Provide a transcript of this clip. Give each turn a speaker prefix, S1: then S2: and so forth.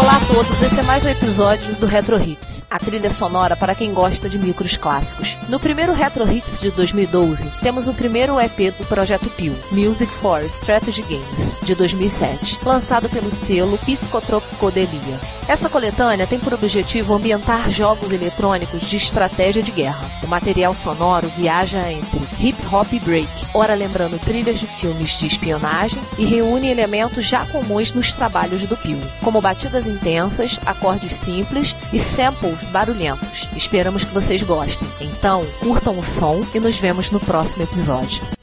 S1: Olá a todos, esse é mais um episódio do Retro Hits, a trilha sonora para quem gosta de micros clássicos. No primeiro Retro Hits de 2012, temos o primeiro EP do Projeto Pio, Music for Strategy Games, de 2007, lançado pelo selo Psicotropicodelia. Essa coletânea tem por objetivo ambientar jogos eletrônicos de estratégia de guerra. O material sonoro viaja entre hip hop e break, ora lembrando trilhas de filmes de espionagem e reúne elementos já comuns nos trabalhos do Pio, como batidas intensas, acordes simples e samples barulhentos. Esperamos que vocês gostem. Então, curtam o som e nos vemos no próximo episódio.